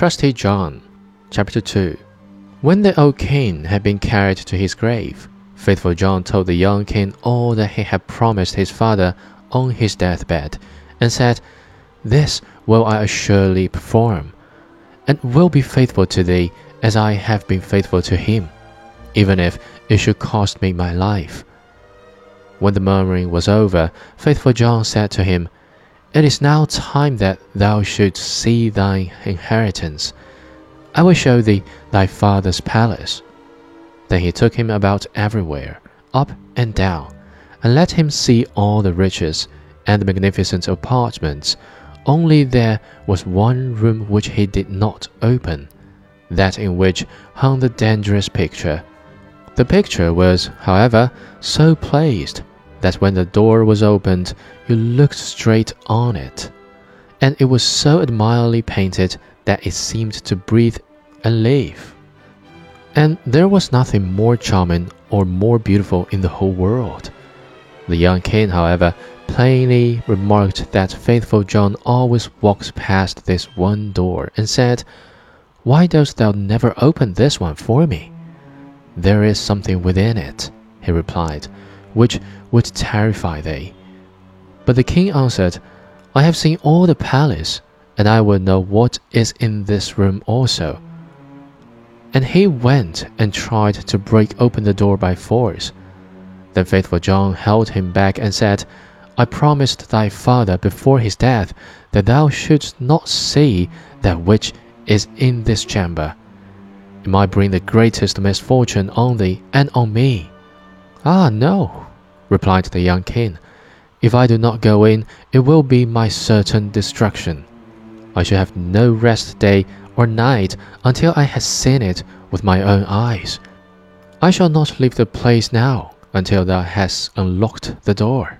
Trusty John, Chapter 2 When the old king had been carried to his grave, faithful John told the young king all that he had promised his father on his deathbed, and said, This will I assuredly perform, and will be faithful to thee as I have been faithful to him, even if it should cost me my life. When the murmuring was over, faithful John said to him, it is now time that thou shouldst see thine inheritance. I will show thee thy father's palace. Then he took him about everywhere, up and down, and let him see all the riches and the magnificent apartments. Only there was one room which he did not open, that in which hung the dangerous picture. The picture was, however, so placed that when the door was opened, you looked straight on it, and it was so admirably painted that it seemed to breathe and live. And there was nothing more charming or more beautiful in the whole world. The young king, however, plainly remarked that faithful John always walked past this one door, and said, Why dost thou never open this one for me? There is something within it, he replied which would terrify thee. But the king answered, I have seen all the palace, and I will know what is in this room also. And he went and tried to break open the door by force. Then faithful John held him back and said, I promised thy father before his death that thou shouldst not see that which is in this chamber. It might bring the greatest misfortune on thee and on me. Ah, no, replied the young king. If I do not go in, it will be my certain destruction. I shall have no rest day or night until I have seen it with my own eyes. I shall not leave the place now until thou hast unlocked the door.